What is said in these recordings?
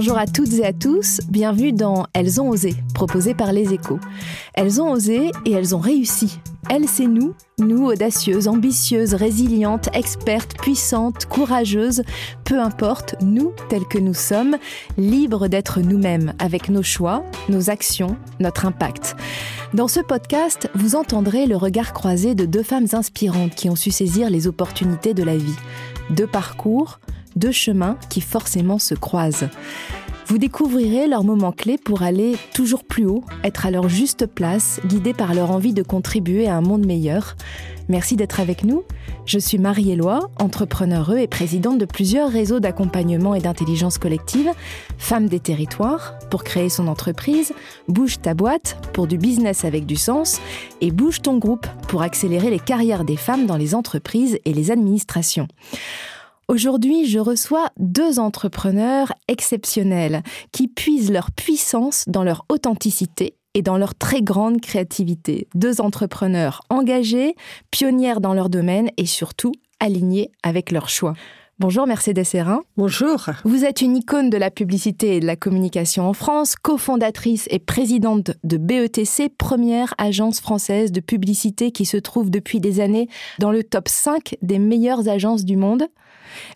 Bonjour à toutes et à tous, bienvenue dans Elles ont osé, proposé par les échos. Elles ont osé et elles ont réussi. Elles, c'est nous, nous audacieuses, ambitieuses, résilientes, expertes, puissantes, courageuses, peu importe, nous tels que nous sommes, libres d'être nous-mêmes, avec nos choix, nos actions, notre impact. Dans ce podcast, vous entendrez le regard croisé de deux femmes inspirantes qui ont su saisir les opportunités de la vie. Deux parcours, deux chemins qui forcément se croisent. Vous découvrirez leurs moments clés pour aller toujours plus haut, être à leur juste place, guidés par leur envie de contribuer à un monde meilleur. Merci d'être avec nous. Je suis Marie-Éloi, entrepreneure et présidente de plusieurs réseaux d'accompagnement et d'intelligence collective, Femmes des territoires, pour créer son entreprise, Bouge ta boîte, pour du business avec du sens, et Bouge ton groupe, pour accélérer les carrières des femmes dans les entreprises et les administrations. Aujourd'hui, je reçois deux entrepreneurs exceptionnels qui puisent leur puissance dans leur authenticité et dans leur très grande créativité. Deux entrepreneurs engagés, pionnières dans leur domaine et surtout alignés avec leurs choix. Bonjour Mercedes Hérin. Bonjour. Vous êtes une icône de la publicité et de la communication en France, cofondatrice et présidente de BETC, première agence française de publicité qui se trouve depuis des années dans le top 5 des meilleures agences du monde.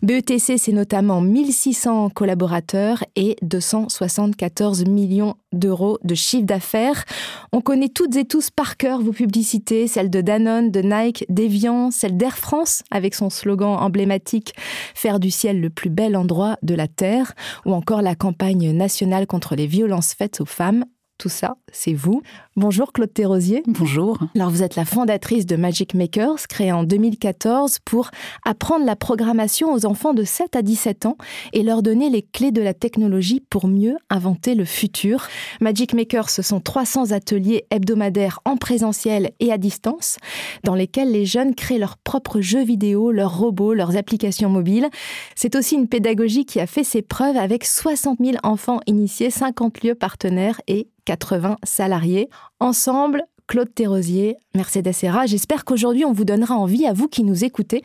BETC, c'est notamment 1600 collaborateurs et 274 millions d'euros de chiffre d'affaires. On connaît toutes et tous par cœur vos publicités, celles de Danone, de Nike, d'Evian, celle d'Air France avec son slogan emblématique Faire du ciel le plus bel endroit de la Terre, ou encore la campagne nationale contre les violences faites aux femmes tout ça, c'est vous. Bonjour Claude Thérosier. Bonjour. Alors vous êtes la fondatrice de Magic Makers, créée en 2014 pour apprendre la programmation aux enfants de 7 à 17 ans et leur donner les clés de la technologie pour mieux inventer le futur. Magic Makers, ce sont 300 ateliers hebdomadaires en présentiel et à distance dans lesquels les jeunes créent leurs propres jeux vidéo, leurs robots, leurs applications mobiles. C'est aussi une pédagogie qui a fait ses preuves avec 60 000 enfants initiés, 50 lieux partenaires et 80 salariés. Ensemble, Claude Thérosier, Mercedes Serra, j'espère qu'aujourd'hui on vous donnera envie, à vous qui nous écoutez,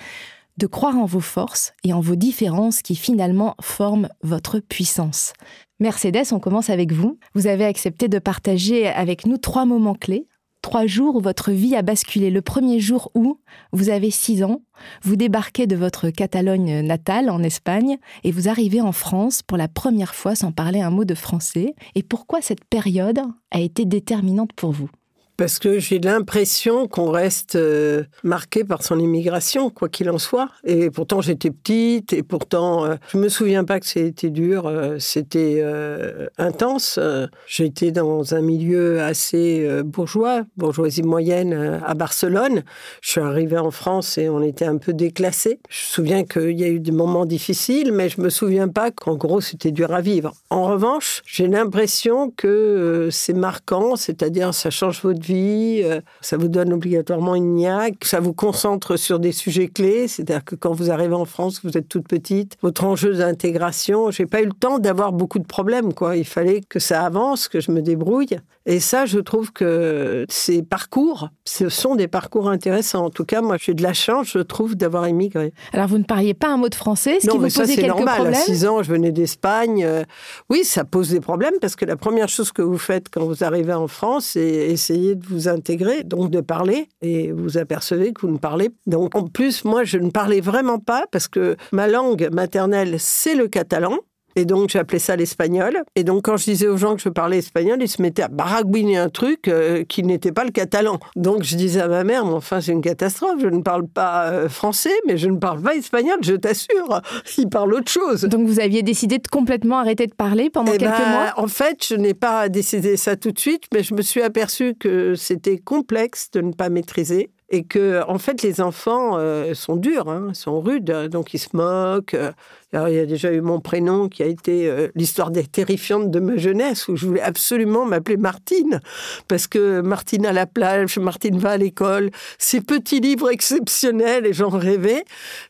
de croire en vos forces et en vos différences qui finalement forment votre puissance. Mercedes, on commence avec vous. Vous avez accepté de partager avec nous trois moments clés trois jours où votre vie a basculé. Le premier jour où vous avez six ans, vous débarquez de votre Catalogne natale en Espagne et vous arrivez en France pour la première fois sans parler un mot de français. Et pourquoi cette période a été déterminante pour vous? Parce que j'ai l'impression qu'on reste euh, marqué par son immigration, quoi qu'il en soit. Et pourtant, j'étais petite, et pourtant, euh, je me souviens pas que c'était dur, euh, c'était intense. J'étais dans un milieu assez bourgeois, bourgeoisie moyenne à Barcelone. Je suis arrivée en France et on était un peu déclassé. Je me souviens qu'il y a eu des moments difficiles, mais je me souviens pas qu'en gros, c'était dur à vivre. En revanche, j'ai l'impression que c'est marquant, c'est-à-dire ça change votre vie euh, ça vous donne obligatoirement une niaque, ça vous concentre sur des sujets clés, c'est-à-dire que quand vous arrivez en France, vous êtes toute petite, votre enjeu d'intégration, j'ai pas eu le temps d'avoir beaucoup de problèmes, quoi. Il fallait que ça avance, que je me débrouille. Et ça, je trouve que ces parcours, ce sont des parcours intéressants. En tout cas, moi, j'ai de la chance, je trouve, d'avoir immigré. Alors, vous ne parliez pas un mot de français, ce non, qui vous mais ça, c'est normal. Problèmes à 6 ans, je venais d'Espagne. Euh, oui, ça pose des problèmes parce que la première chose que vous faites quand vous arrivez en France, c'est essayer de vous intégrer, donc de parler, et vous apercevez que vous ne parlez. Donc, en plus, moi, je ne parlais vraiment pas parce que ma langue maternelle, c'est le catalan. Et donc, j'appelais ça l'espagnol. Et donc, quand je disais aux gens que je parlais espagnol, ils se mettaient à baragouiner un truc euh, qui n'était pas le catalan. Donc, je disais à ma mère, mais enfin, c'est une catastrophe. Je ne parle pas euh, français, mais je ne parle pas espagnol, je t'assure. Ils parlent autre chose. Donc, vous aviez décidé de complètement arrêter de parler pendant eh quelques ben, mois? En fait, je n'ai pas décidé ça tout de suite, mais je me suis aperçue que c'était complexe de ne pas maîtriser et que en fait les enfants euh, sont durs, hein, sont rudes, donc ils se moquent. Alors, il y a déjà eu mon prénom qui a été euh, l'histoire des terrifiantes de ma jeunesse où je voulais absolument m'appeler Martine parce que Martine à la plage, Martine va à l'école, ces petits livres exceptionnels et j'en rêvais.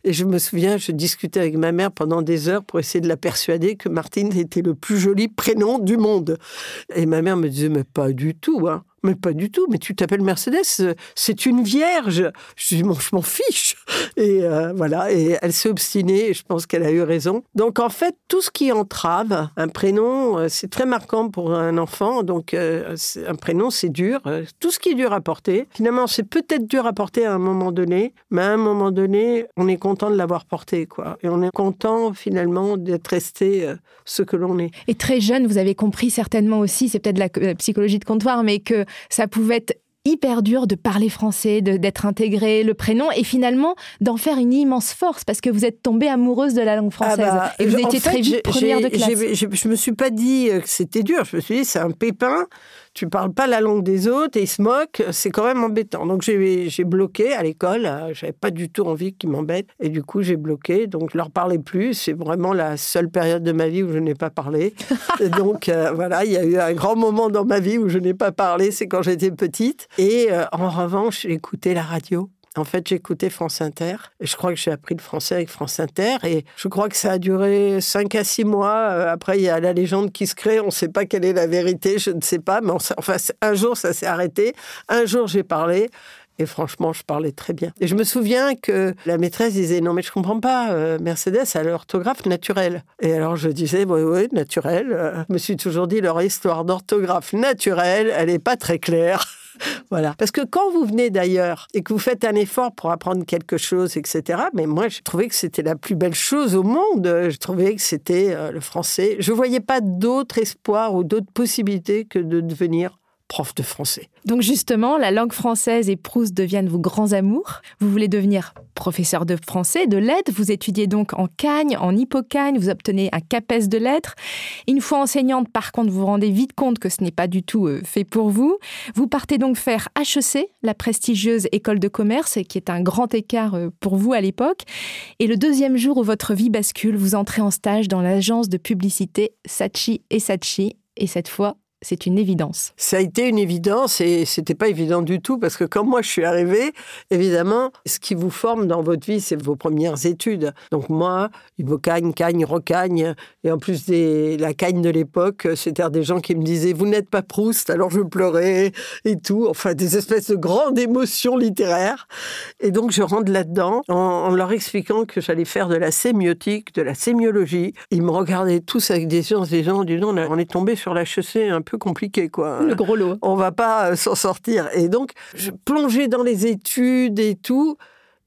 Et je me souviens, je discutais avec ma mère pendant des heures pour essayer de la persuader que Martine était le plus joli prénom du monde. Et ma mère me disait mais pas du tout. Hein. Mais pas du tout. Mais tu t'appelles Mercedes, c'est une vierge. Je dis, je m'en fiche. Et euh, voilà. Et elle s'est obstinée. Et je pense qu'elle a eu raison. Donc en fait, tout ce qui entrave un prénom, euh, c'est très marquant pour un enfant. Donc euh, un prénom, c'est dur. Tout ce qui est dur à porter. Finalement, c'est peut-être dur à porter à un moment donné, mais à un moment donné, on est content de l'avoir porté, quoi. Et on est content finalement d'être resté ce que l'on est. Et très jeune, vous avez compris certainement aussi, c'est peut-être la psychologie de comptoir, mais que ça pouvait être hyper dur de parler français, d'être intégré le prénom et finalement d'en faire une immense force parce que vous êtes tombée amoureuse de la langue ah française. bah, et vous étiez très vite première de classe. Je me suis pas dit que c'était dur, je me suis dit c'est un pépin tu parles pas la langue des autres et ils se moquent, c'est quand même embêtant. Donc j'ai bloqué à l'école, euh, j'avais pas du tout envie qu'ils m'embêtent et du coup j'ai bloqué. Donc je leur parlais plus, c'est vraiment la seule période de ma vie où je n'ai pas parlé. donc euh, voilà, il y a eu un grand moment dans ma vie où je n'ai pas parlé, c'est quand j'étais petite. Et euh, en revanche, écouté la radio. En fait, j'écoutais France Inter et je crois que j'ai appris le français avec France Inter et je crois que ça a duré 5 à 6 mois. Euh, après, il y a la légende qui se crée, on ne sait pas quelle est la vérité, je ne sais pas, mais enfin, un jour ça s'est arrêté, un jour j'ai parlé et franchement, je parlais très bien. Et je me souviens que la maîtresse disait Non, mais je comprends pas, euh, Mercedes a l'orthographe naturelle. Et alors je disais Oui, oui, naturelle. Euh, je me suis toujours dit Leur histoire d'orthographe naturelle, elle n'est pas très claire. voilà. Parce que quand vous venez d'ailleurs et que vous faites un effort pour apprendre quelque chose, etc., mais moi, je trouvais que c'était la plus belle chose au monde. Je trouvais que c'était euh, le français. Je ne voyais pas d'autre espoir ou d'autre possibilité que de devenir prof de français. Donc justement, la langue française et Proust deviennent vos grands amours. Vous voulez devenir professeur de français, de lettres. Vous étudiez donc en Cagne, en Hippocagne. Vous obtenez un CAPES de lettres. Une fois enseignante, par contre, vous vous rendez vite compte que ce n'est pas du tout euh, fait pour vous. Vous partez donc faire HEC, la prestigieuse école de commerce, qui est un grand écart euh, pour vous à l'époque. Et le deuxième jour où votre vie bascule, vous entrez en stage dans l'agence de publicité Sachi et Sachi. Et cette fois, c'est une évidence. Ça a été une évidence et c'était pas évident du tout parce que quand moi je suis arrivée, évidemment, ce qui vous forme dans votre vie, c'est vos premières études. Donc moi, Ibocagne, Cagne, Rocagne, et en plus des, la Cagne de l'époque, c'était des gens qui me disaient vous n'êtes pas Proust, alors je pleurais et tout. Enfin, des espèces de grandes émotions littéraires. Et donc je rentre là-dedans en, leur expliquant que j'allais faire de la sémiotique, de la sémiologie. Ils me regardaient tous avec des yeux en se disant, on est tombé sur la chaussée un peu compliqué, quoi. Le gros lot. On va pas euh, s'en sortir. Et donc, je plongeais dans les études et tout.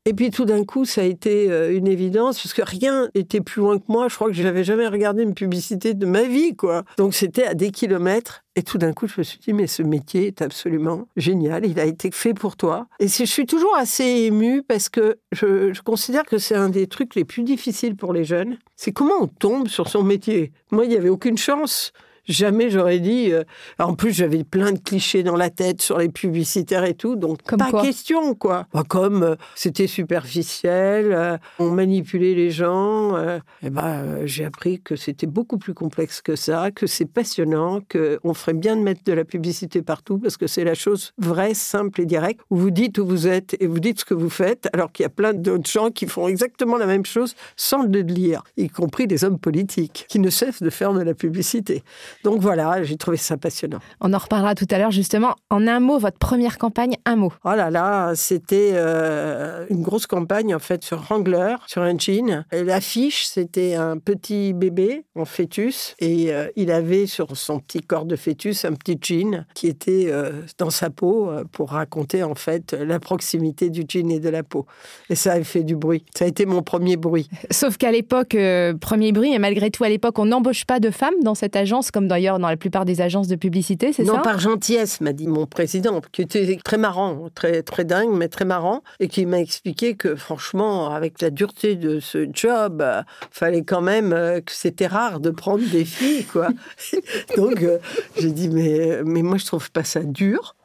Et puis tout d'un coup, ça a été euh, une évidence, parce que rien n'était plus loin que moi. Je crois que je n'avais jamais regardé une publicité de ma vie, quoi. Donc c'était à des kilomètres. Et tout d'un coup, je me suis dit, mais ce métier est absolument génial. Il a été fait pour toi. Et je suis toujours assez émue parce que je, je considère que c'est un des trucs les plus difficiles pour les jeunes. C'est comment on tombe sur son métier? Moi, il n'y avait aucune chance. Jamais j'aurais dit. Euh, en plus, j'avais plein de clichés dans la tête sur les publicitaires et tout, donc pas question, quoi. Bah, comme euh, c'était superficiel, euh, on manipulait les gens. et eh ben, j'ai appris que c'était beaucoup plus complexe que ça, que c'est passionnant, qu'on ferait bien de mettre de la publicité partout parce que c'est la chose vraie, simple et directe où vous dites où vous êtes et vous dites ce que vous faites, alors qu'il y a plein d'autres gens qui font exactement la même chose sans le lire, y compris des hommes politiques qui ne cessent de faire de la publicité. Donc voilà, j'ai trouvé ça passionnant. On en reparlera tout à l'heure justement. En un mot, votre première campagne, un mot. Oh là là, c'était euh, une grosse campagne en fait sur Wrangler, sur un jean. L'affiche, c'était un petit bébé en fœtus et euh, il avait sur son petit corps de fœtus un petit jean qui était euh, dans sa peau pour raconter en fait la proximité du jean et de la peau. Et ça a fait du bruit. Ça a été mon premier bruit. Sauf qu'à l'époque, premier bruit, et malgré tout à l'époque, on n'embauche pas de femmes dans cette agence comme d'ailleurs dans la plupart des agences de publicité, c'est ça? Non, par gentillesse, m'a dit mon président, qui était très marrant, très, très dingue, mais très marrant, et qui m'a expliqué que franchement, avec la dureté de ce job, euh, fallait quand même euh, que c'était rare de prendre des filles, quoi. Donc, euh, j'ai dit, mais, mais moi, je trouve pas ça dur.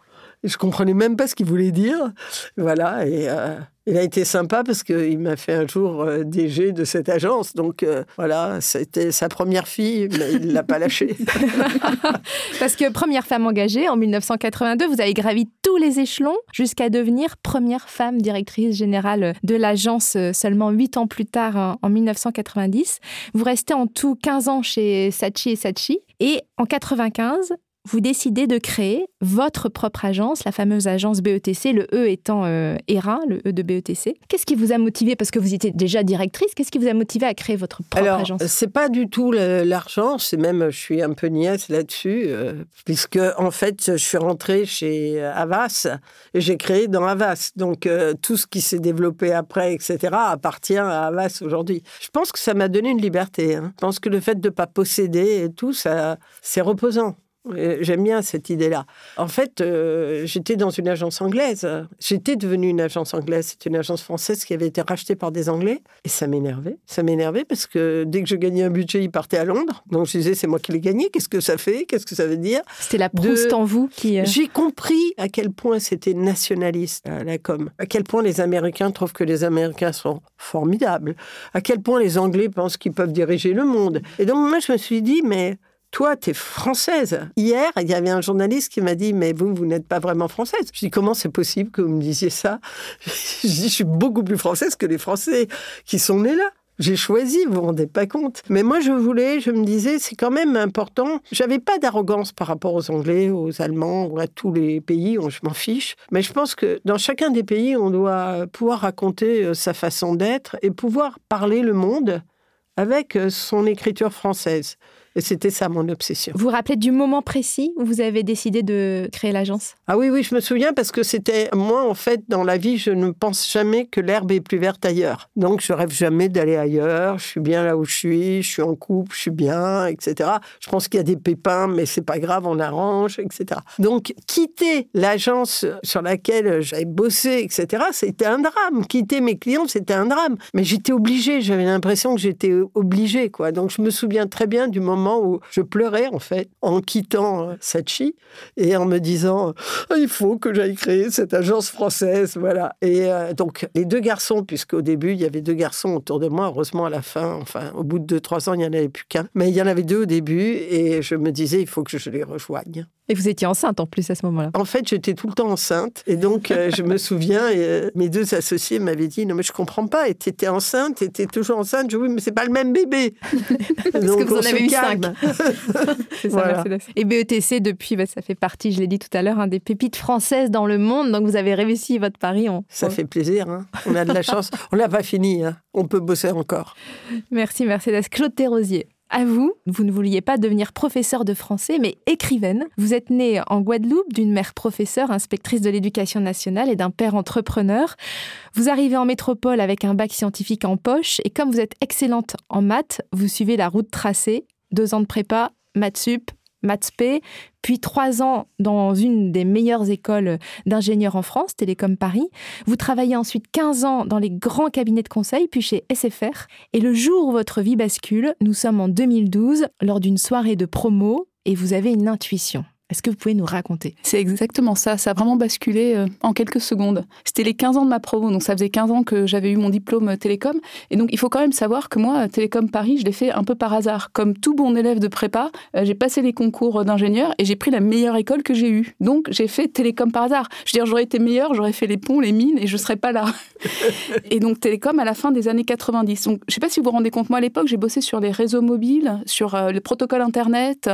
Je comprenais même pas ce qu'il voulait dire. Voilà, et il a été sympa parce qu'il m'a fait un jour euh, DG de cette agence. Donc euh, voilà, c'était sa première fille, mais il ne l'a pas lâchée. parce que première femme engagée en 1982, vous avez gravi tous les échelons jusqu'à devenir première femme directrice générale de l'agence euh, seulement huit ans plus tard, en 1990. Vous restez en tout 15 ans chez Sachi et Sachi. Et en 95, vous décidez de créer votre propre agence, la fameuse agence BETC, le E étant euh, ERA, le E de BETC. Qu'est-ce qui vous a motivé, parce que vous étiez déjà directrice, qu'est-ce qui vous a motivé à créer votre propre Alors, agence? c'est pas du tout l'argent, c'est même, je suis un peu niaise là-dessus, euh, puisque en fait, je suis rentrée chez Havas et j'ai créé dans Havas. Donc, euh, tout ce qui s'est développé après, etc., appartient à Havas aujourd'hui. Je pense que ça m'a donné une liberté. hein. Je pense que le fait de ne pas posséder et tout, ça, c'est reposant. Et J'aime bien cette idée-là. En fait, euh, j'étais dans une agence anglaise. J'étais devenue une agence anglaise. C'est une agence française qui avait été rachetée par des Anglais. Et ça m'énervait. Ça m'énervait parce que dès que je gagnais un budget, ils partaient à Londres. Donc je disais, c'est moi qui l'ai gagné. Qu'est-ce que ça fait? Qu'est-ce que ça veut dire? C'était la Proust de- en vous qui... euh, J'ai compris à quel point c'était nationaliste, euh, la com. À quel point les Américains trouvent que les Américains sont formidables. À quel point les Anglais pensent qu'ils peuvent diriger le monde. Et donc, moi, je me suis dit, mais toi, tu es française. Hier, il y avait un journaliste qui m'a dit, mais vous, vous n'êtes pas vraiment française. Je dis, comment c'est possible que vous me disiez ça? Je dis, je suis beaucoup plus française que les Français qui sont nés là. J'ai choisi, vous vous rendez pas compte. Mais moi, je voulais, je me disais, c'est quand même important. J'avais pas d'arrogance par rapport aux Anglais, aux Allemands à tous les pays, on- je m'en fiche. Mais je pense que dans chacun des pays, on doit pouvoir raconter euh, sa façon d'être et pouvoir parler le monde avec euh, son écriture française. Et c'était ça mon obsession. Vous vous rappelez du moment précis où vous avez décidé de créer l'agence? Ah oui, oui, je me souviens parce que c'était moi, en fait, dans la vie, je ne pense jamais que l'herbe est plus verte ailleurs. Donc, je rêve jamais d'aller ailleurs. Je suis bien là où je suis, je suis en couple, je suis bien, etc. Je pense qu'il y a des pépins, mais c'est pas grave, on arrange, etc. Donc, quitter l'agence sur laquelle j'avais bossé, etc., c'était un drame. Quitter mes clients, c'était un drame. Mais j'étais obligée, j'avais l'impression que j'étais obligée, quoi. Donc, je me souviens très bien du moment où je pleurais, en fait, en quittant euh, Sachi et en me disant Ah, il faut que j'aille créer cette agence française, voilà. Et euh, donc les deux garçons, puisqu'au début il y avait deux garçons autour de moi, heureusement à la fin, enfin au bout de deux trois ans il n'y en avait plus qu'un, mais il y en avait deux au début et je me disais il faut que je les rejoigne. Et vous étiez enceinte en plus à ce moment-là. En fait j'étais tout le temps enceinte et donc euh, je me souviens euh, mes deux associés m'avaient dit non mais je comprends pas, et t'étais enceinte, t'étais toujours enceinte, je dis oui mais c'est pas le même bébé. Parce que vous en avez eu cinq. C'est ça, Voilà. Et BETC, depuis, bah, ça fait partie, je l'ai dit tout à l'heure, des pépites françaises dans le monde. Donc vous avez réussi votre pari. On... Ça fait plaisir, hein. on a de la chance, on n'a pas fini, hein. on peut bosser encore. Merci Mercedes. Claude Thérosier. À vous, vous ne vouliez pas devenir professeur de français, mais écrivaine. Vous êtes née en Guadeloupe d'une mère professeure, inspectrice de l'éducation nationale et d'un père entrepreneur. Vous arrivez en métropole avec un bac scientifique en poche et comme vous êtes excellente en maths, vous suivez la route tracée. Deux ans de prépa, maths sup, maths puis trois ans dans une des meilleures écoles d'ingénieurs en France, Télécom Paris. Vous travaillez ensuite 15 ans dans les grands cabinets de conseil, puis chez SFR. Et le jour où votre vie bascule, nous sommes en 2012, lors d'une soirée de promo, et vous avez une intuition. Est-ce que vous pouvez nous raconter? C'est exactement ça. Ça a vraiment basculé euh, en quelques secondes. C'était les 15 ans de ma promo, donc ça faisait 15 ans que j'avais eu mon diplôme euh, télécom. Et donc il faut quand même savoir que moi, euh, Télécom Paris, je l'ai fait un peu par hasard. Comme tout bon élève de prépa, j'ai passé les concours d'ingénieur et j'ai pris la meilleure école que j'ai eue. Donc j'ai fait Télécom par hasard. Je veux dire, j'aurais été meilleure, j'aurais fait les ponts, les mines et je serais pas là. et donc Télécom à la fin des années 90. Donc je sais pas si vous vous rendez compte, moi à l'époque, j'ai bossé sur les réseaux mobiles, sur le protocole Internet,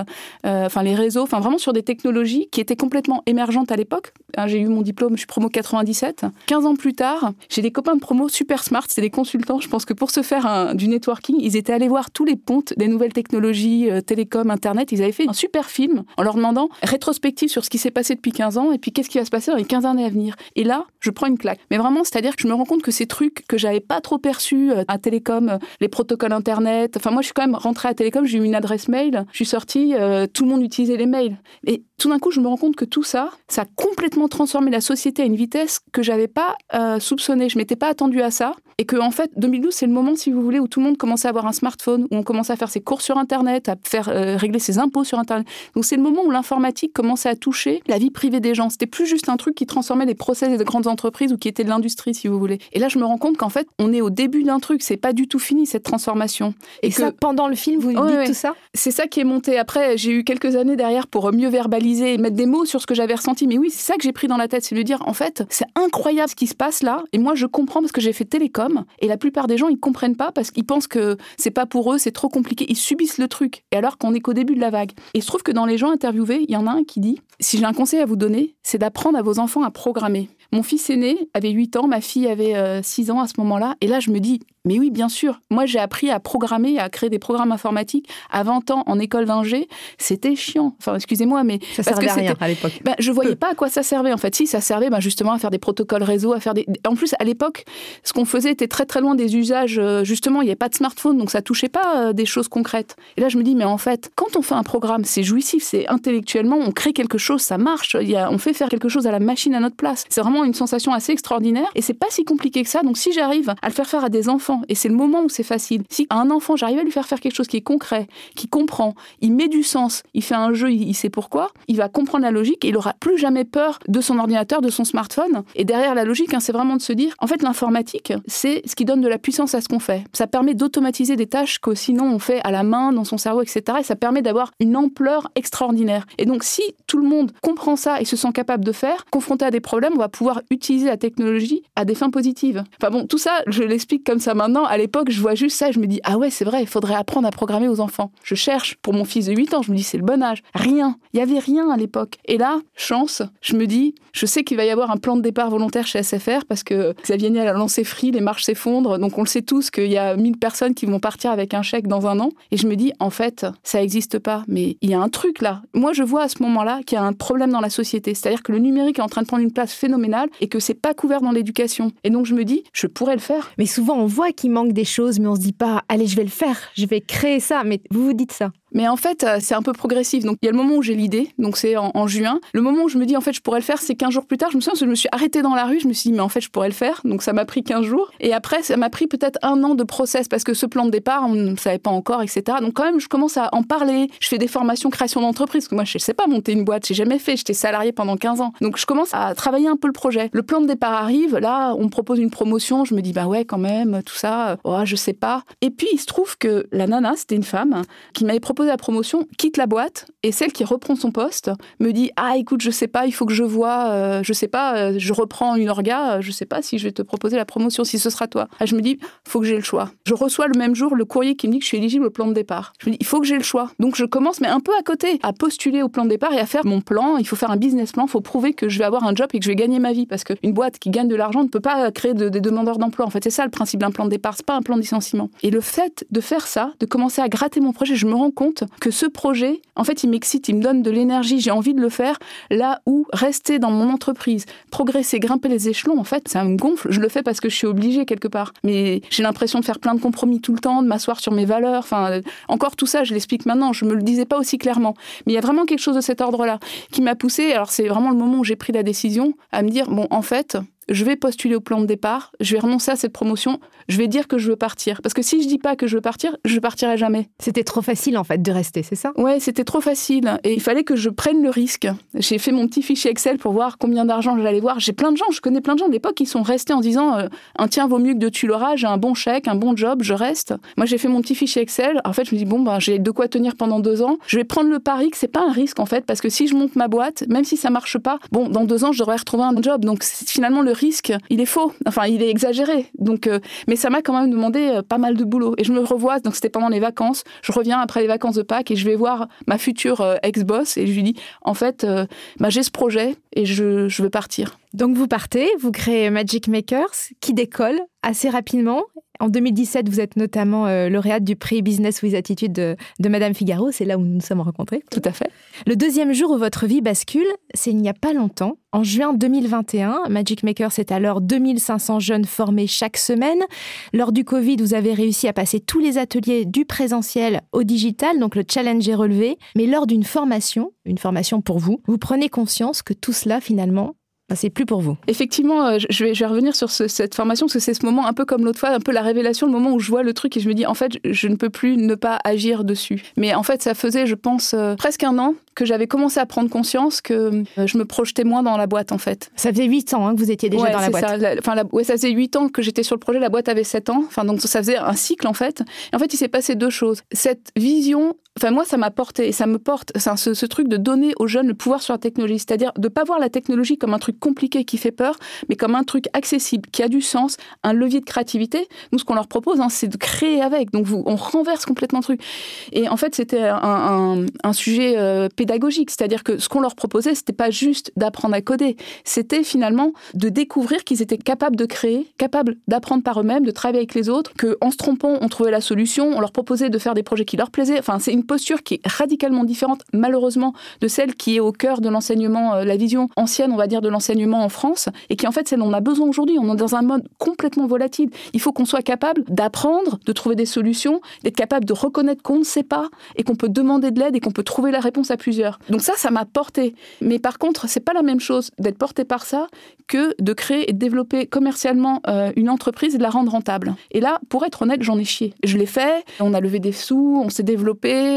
euh, enfin les réseaux, enfin vraiment sur des technologies qui étaient complètement émergentes à l'époque. Hein, J'ai eu mon diplôme, je suis promo 97. 15 ans plus tard, j'ai des copains de promo super smart, c'est des consultants. Je pense que pour se faire du networking, ils étaient allés voir tous les pontes des nouvelles technologies, euh, télécom, Internet. Ils avaient fait un super film en leur demandant rétrospective sur ce qui s'est passé depuis 15 ans et puis qu'est-ce qui va se passer dans les 15 années à venir. Et là, je prends une claque. Mais vraiment, c'est-à-dire que je me rends compte que ces trucs que j'avais pas trop perçus euh, à télécom, euh, les protocoles Internet, enfin moi je suis quand même rentrée à télécom, j'ai eu une adresse mail, je suis sortie, tout le monde utilisait les mails et tout d'un coup, je me rends compte que tout ça, ça a complètement transformé la société à une vitesse que j'avais pas euh, soupçonnée. Je m'étais pas attendue à ça. Et que, en fait, 2012, c'est le moment, si vous voulez, où tout le monde commençait à avoir un smartphone, où on commençait à faire ses courses sur Internet, à faire euh, régler ses impôts sur Internet. Donc, c'est le moment où l'informatique commençait à toucher la vie privée des gens. C'était plus juste un truc qui transformait les process des grandes entreprises ou qui était de l'industrie, si vous voulez. Et là, je me rends compte qu'en fait, on est au début d'un truc. C'est pas du tout fini, cette transformation. Et, que ça, pendant le film, vous Ouais, dites ouais. tout ça? C'est ça qui est monté. Après, j'ai eu quelques années derrière pour mieux verbaliser mettre des mots sur ce que j'avais ressenti. Mais oui, c'est ça que j'ai pris dans la tête, c'est de dire, en fait, c'est incroyable ce qui se passe là. Et moi, je comprends parce que j'ai fait télécom. Et la plupart des gens, ils comprennent pas parce qu'ils pensent que c'est pas pour eux, c'est trop compliqué. Ils subissent le truc. Et alors qu'on est qu'au début de la vague. Et il se trouve que dans les gens interviewés, il y en a un qui dit, si j'ai un conseil à vous donner, c'est d'apprendre à vos enfants à programmer. Mon fils aîné avait 8 ans, ma fille avait 6 euh, ans à ce moment-là. Et là, je me dis, mais oui, bien sûr. Moi, j'ai appris à programmer, à créer des programmes informatiques à 20 ans en école d'ingé. C'était chiant. Enfin, excusez-moi, mais. Ça servait à rien à l'époque. Ben, je voyais pas à quoi ça servait, en fait. Si, ça servait ben, justement à faire des protocoles réseau, à faire des. En plus, à l'époque, ce qu'on faisait était très, très loin des usages. Euh, justement, il n'y avait pas de smartphone, donc ça touchait pas euh, des choses concrètes. Et là, je me dis, mais en fait, quand on fait un programme, c'est jouissif, c'est intellectuellement, on crée quelque chose, ça marche. Il y a... on fait faire quelque chose à la machine à notre place. C'est vraiment une sensation assez extraordinaire et c'est pas si compliqué que ça. Donc, si j'arrive à le faire faire à des enfants, et c'est le moment où c'est facile. Si à un enfant, j'arrive à lui faire faire quelque chose qui est concret, qui comprend, il met du sens, il fait un jeu, il, sait pourquoi, il va comprendre la logique et il aura plus jamais peur de son ordinateur, de son smartphone. Et derrière la logique, hein, c'est vraiment de se dire, en fait, l'informatique, c'est ce qui donne de la puissance à ce qu'on fait. Ça permet d'automatiser des tâches que sinon on fait à la main, dans son cerveau, etc. Et ça permet d'avoir une ampleur extraordinaire. Et donc, si tout le monde comprend ça et se sent capable de faire, confronté à des problèmes, on va pouvoir utiliser la technologie à des fins positives. Enfin bon, tout ça, je l'explique comme ça maintenant. À l'époque, je vois juste ça et je me dis, ah ouais, c'est vrai, il faudrait apprendre à programmer aux enfants. Je cherche pour mon fils de 8 ans, je me dis, c'est le bon âge. Rien. Il y avait rien à l'époque. Et là, chance, je me dis, je sais qu'il va y avoir un plan de départ volontaire chez SFR parce que Xavier Niel a lancé Free, les marches s'effondrent. Donc on le sait tous qu'il y a 1000 personnes qui vont partir avec un chèque dans un an. Et je me dis, en fait, ça n'existe pas. Mais il y a un truc là. Moi, je vois à ce moment-là qu'il y a un problème dans la société. C'est-à-dire que le numérique est en train de prendre une place phénoménale et que c'est pas couvert dans l'éducation. Et donc je me dis, je pourrais le faire. Mais souvent, on voit qu'il manque des choses, mais on se dit pas, allez, je vais le faire, je vais créer ça. Mais vous vous dites ça. Mais en fait, euh, c'est un peu progressif. Donc, il y a le moment où j'ai l'idée, donc c'est en, juin. Le moment où je me dis, en fait, je pourrais le faire, c'est 15 jours plus tard. Je me souviens, je me suis arrêtée dans la rue, je me suis dit, mais en fait, je pourrais le faire. Donc, ça m'a pris 15 jours. Et après, ça m'a pris peut-être un an de process parce que ce plan de départ, on ne savait pas encore, etc. Donc, quand même, je commence à en parler. Je fais des formations création d'entreprise. Parce que moi, je ne sais pas monter une boîte, j'ai jamais fait. J'étais salariée pendant 15 ans. Donc, je commence à travailler un peu le projet. Le plan de départ arrive. Là, on me propose une promotion. Je me dis, bah ouais, quand même, tout ça. Oh, je sais pas. Et puis, il se trouve que la nana, c'était une femme qui m'avait proposé la promotion quitte la boîte et celle qui reprend son poste me dit ah écoute je sais pas il faut que je vois euh, je sais pas euh, je reprends une orga euh, je sais pas si je vais te proposer la promotion si ce sera toi ah, je me dis faut que j'ai le choix je reçois le même jour le courrier qui me dit que je suis éligible au plan de départ. Je me dis il faut que j'ai le choix donc je commence mais un peu à côté à postuler au plan de départ et à faire mon plan. Il faut faire un business plan faut prouver que je vais avoir un job et que je vais gagner ma vie parce qu'une boîte qui gagne de l'argent ne peut pas créer des demandeurs d'emploi. En fait c'est ça le principe d'un plan de départ. C'est pas un plan de licenciement. Et le fait de faire ça de commencer à gratter mon projet je me rends compte que ce projet en fait il m'excite, il me donne de l'énergie, j'ai envie de le faire, là où rester dans mon entreprise, progresser, grimper les échelons, en fait, ça me gonfle. Je le fais parce que je suis obligée quelque part. Mais j'ai l'impression de faire plein de compromis tout le temps, de m'asseoir sur mes valeurs. Enfin, encore tout ça, je l'explique maintenant, je me le disais pas aussi clairement. Mais il y a vraiment quelque chose de cet ordre-là qui m'a poussé. Alors, c'est vraiment le moment où j'ai pris la décision à me dire, bon, en fait, je vais postuler au plan de départ, je vais renoncer à cette promotion, je vais dire que je veux partir. Parce que si je dis pas que je veux partir, je partirai jamais. C'était trop facile en fait de rester, c'est ça? Ouais, c'était trop facile. Et il fallait que je prenne le risque. J'ai fait mon petit fichier Excel pour voir combien d'argent j'allais voir. J'ai plein de gens, je connais plein de gens de l'époque qui sont restés en disant euh, un tien vaut mieux que de tu l'auras, j'ai un bon chèque, un bon job, je reste. Moi j'ai fait mon petit fichier Excel. En fait, je me dis bon, ben, j'ai de quoi tenir pendant deux ans. Je vais prendre le pari que c'est pas un risque en fait, parce que si je monte ma boîte, même si ça marche pas, bon, dans deux ans, je devrais retrouver un job. Donc finalement, le risque, il est faux. Enfin, il est exagéré. Donc, euh, mais ça m'a quand même demandé euh, pas mal de boulot. Et je me revois, donc c'était pendant les vacances. Je reviens après les vacances de Pâques et je vais voir ma future euh, ex-boss et je lui dis, en fait, bah, j'ai ce projet et je, je veux partir. Donc vous partez, vous créez Magic Makers qui décolle assez rapidement en 2017, vous êtes notamment euh, lauréate du prix Business with Attitude de, Madame Figaro. C'est là où nous nous sommes rencontrés. Tout à fait. Le deuxième jour où votre vie bascule, c'est il n'y a pas longtemps. En juin 2021, Magic Maker, c'est alors 2500 jeunes formés chaque semaine. Lors du Covid, vous avez réussi à passer tous les ateliers du présentiel au digital, donc le challenge est relevé. Mais lors d'une formation, une formation pour vous, vous prenez conscience que tout cela, finalement, c'est plus pour vous. Effectivement, euh, je vais, je vais revenir sur cette formation parce que c'est ce moment un peu comme l'autre fois, un peu la révélation, le moment où je vois le truc et je me dis en fait, je ne peux plus ne pas agir dessus. Mais en fait, ça faisait, je pense, euh, presque un an que j'avais commencé à prendre conscience que euh, je me projetais moins dans la boîte en fait. Ça faisait 8 ans hein, que vous étiez déjà dans la boîte. Ça. enfin, ouais, ça faisait 8 ans que j'étais sur le projet, la boîte avait 7 ans. Enfin, donc ça faisait un cycle en fait. Et en fait, il s'est passé deux choses. Cette vision Enfin, moi, ça m'a porté ça me porte ce, truc de donner aux jeunes le pouvoir sur la technologie, c'est-à-dire de pas voir la technologie comme un truc compliqué qui fait peur, mais comme un truc accessible, qui a du sens, un levier de créativité. Nous, ce qu'on leur propose, hein, c'est de créer avec. Donc, on renverse complètement le truc. Et en fait, c'était un, sujet euh, pédagogique, c'est-à-dire que ce qu'on leur proposait, c'était pas juste d'apprendre à coder, c'était finalement de découvrir qu'ils étaient capables de créer, capables d'apprendre par eux-mêmes, de travailler avec les autres, que en se trompant, on trouvait la solution, on leur proposait de faire des projets qui leur plaisaient. Enfin, c'est posture qui est radicalement différente, malheureusement, de celle qui est au cœur de l'enseignement, euh, la vision ancienne, on va dire, de l'enseignement en France, et qui en fait, celle dont on a besoin aujourd'hui. On est dans un mode complètement volatile. Il faut qu'on soit capable d'apprendre, de trouver des solutions, d'être capable de reconnaître qu'on ne sait pas et qu'on peut demander de l'aide et qu'on peut trouver la réponse à plusieurs. Donc ça, ça m'a porté. Mais par contre, c'est pas la même chose d'être porté par ça que de créer et de développer commercialement euh, une entreprise et de la rendre rentable. Et là, pour être honnête, j'en ai chié. Je l'ai fait, on a levé des sous, on s'est développé,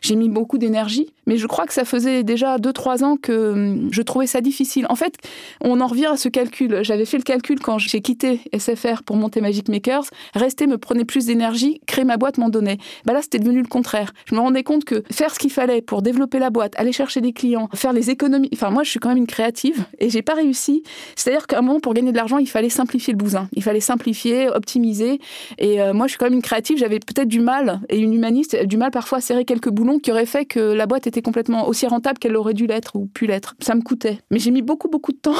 j'ai mis beaucoup d'énergie, mais je crois que ça faisait déjà 2-3 ans que hum, je trouvais ça difficile. En fait, on en revient à ce calcul. J'avais fait le calcul quand j'ai quitté SFR pour monter Magic Makers. Rester me prenait plus d'énergie, créer ma boîte m'en donnait. Bah là, c'était devenu le contraire. Je me rendais compte que faire ce qu'il fallait pour développer la boîte, aller chercher des clients, faire les économies. Enfin, moi, je suis quand même une créative et j'ai pas réussi. C'est-à-dire qu'à un moment, pour gagner de l'argent, il fallait simplifier le bousin. Il fallait simplifier, optimiser. Et euh, moi, je suis quand même une créative. J'avais peut-être du mal et une humaniste, du mal parfois à serrer quelques boulons qui auraient fait que la boîte était complètement aussi rentable qu'elle aurait dû l'être ou pu l'être. Ça me coûtait. Mais j'ai mis beaucoup, beaucoup de temps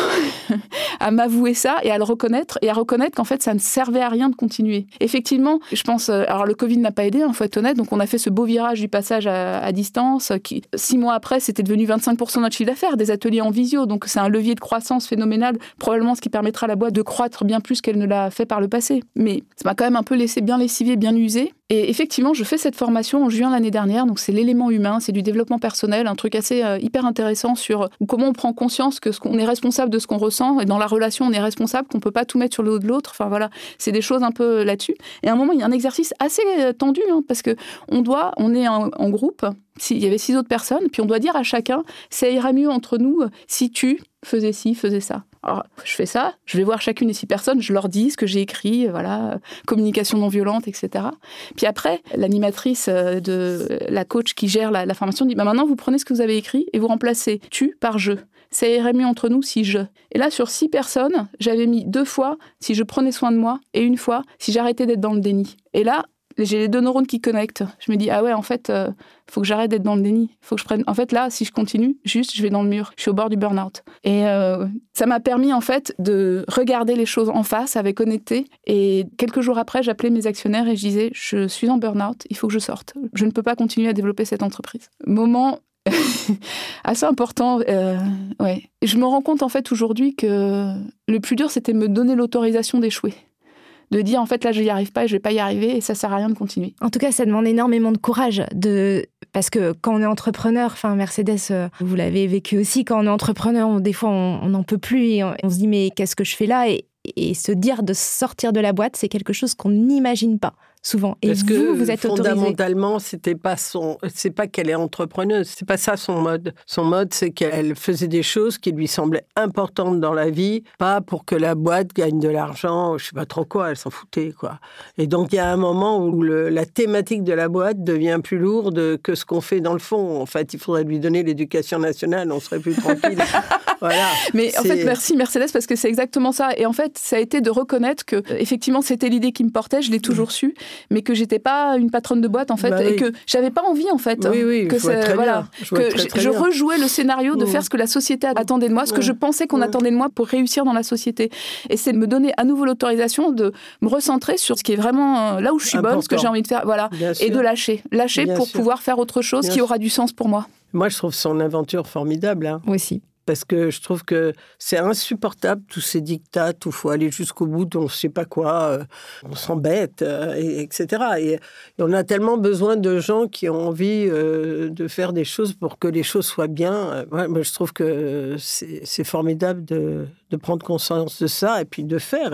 à m'avouer ça et à le reconnaître et à reconnaître qu'en fait, ça ne servait à rien de continuer. Effectivement, je pense, euh, alors le Covid n'a pas aidé, il hein, faut être honnête, donc on a fait ce beau virage du passage à, distance qui, six mois après, c'était devenu 25% de notre chiffre d'affaires, des ateliers en visio, donc c'est un levier de croissance phénoménal, probablement ce qui permettra à la boîte de croître bien plus qu'elle ne l'a fait par le passé. Mais ça m'a quand même un peu laissé bien lessivé, bien usé. Et effectivement, je fais cette formation en juin l'année dernière, donc c'est l'élément humain, c'est du développement personnel, un truc assez euh, hyper intéressant sur comment on prend conscience que ce qu'on est responsable de ce qu'on ressent et dans la relation on est responsable, qu'on peut pas tout mettre sur le dos de l'autre. Enfin voilà, c'est des choses un peu là-dessus. Et à un moment, il y a un exercice assez euh, tendu hein, parce que on doit, on est en, en groupe. Il y avait six autres personnes, puis on doit dire à chacun, ça ira mieux entre nous si tu faisais ci, faisais ça. Alors, je fais ça, je vais voir chacune des six personnes, je leur dis ce que j'ai écrit, voilà, communication non violente, etc. Puis après, l'animatrice euh, de la coach qui gère la, formation dit bah maintenant vous prenez ce que vous avez écrit et vous remplacez tu par je. Ça irait mieux entre nous si je. Et là, sur six personnes, j'avais mis deux fois si je prenais soin de moi et une fois si j'arrêtais d'être dans le déni. Et là, j'ai les deux neurones qui connectent. Je me dis, ah ouais, en fait, euh, faut que j'arrête d'être dans le déni. Faut que je prenne. En fait, là, si je continue, juste, je vais dans le mur. Je suis au bord du burn-out. Et euh, ça m'a permis, en fait, de regarder les choses en face avec honnêteté. Et quelques jours après, j'appelais mes actionnaires et je disais, je suis en burn-out, il faut que je sorte. Je ne peux pas continuer à développer cette entreprise. Moment assez important. Euh, ouais. je me rends compte, en fait, aujourd'hui que le plus dur, c'était me donner l'autorisation d'échouer de dire en fait là je n'y arrive pas je vais pas y arriver et ça sert à rien de continuer. En tout cas, ça demande énormément de courage de parce que quand on est entrepreneur, enfin Mercedes, euh, vous l'avez vécu aussi, quand on est entrepreneur, des fois on n'en peut plus et on, se dit mais qu'est-ce que je fais là? Et se dire de sortir de la boîte, c'est quelque chose qu'on n'imagine pas souvent. Et Parce vous, que vous êtes fondamentalement, c'était pas son, c'est pas qu'elle est entrepreneuse, c'est pas ça son mode. Son mode, c'est qu'elle faisait des choses qui lui semblaient importantes dans la vie, pas pour que la boîte gagne de l'argent, je sais pas trop quoi, elle s'en foutait quoi. Et donc il y a un moment où le, la thématique de la boîte devient plus lourde que ce qu'on fait dans le fond. En fait, il faudrait lui donner l'éducation nationale, on serait plus tranquille. voilà. Mais en fait, merci Mercedes parce que c'est exactement ça. Et en fait, ça a été de reconnaître que effectivement c'était l'idée qui me portait, je l'ai toujours mmh. su mais que j'étais pas une patronne de boîte en fait, bah et que j'avais pas envie en fait. Oui, oui, que je voilà, je que je, rejouais le scénario de mmh. faire ce que la société attendait de moi, ce que je pensais qu'on attendait de moi pour réussir dans la société. Et c'est de me donner à nouveau l'autorisation de me recentrer sur ce qui est vraiment euh, là où je suis bonne, ce que j'ai envie de faire, voilà, et de lâcher, lâcher pour pouvoir faire autre chose qui aura du sens pour moi. Moi, je trouve son aventure formidable. Hein. Moi aussi parce que je trouve que c'est insupportable tous ces dictats où il faut aller jusqu'au bout on ne sait pas quoi, euh, on s'embête, euh, etc. Et, on a tellement besoin de gens qui ont envie euh, de faire des choses pour que les choses soient bien. moi, je trouve que c'est formidable de, prendre conscience de ça et puis de faire.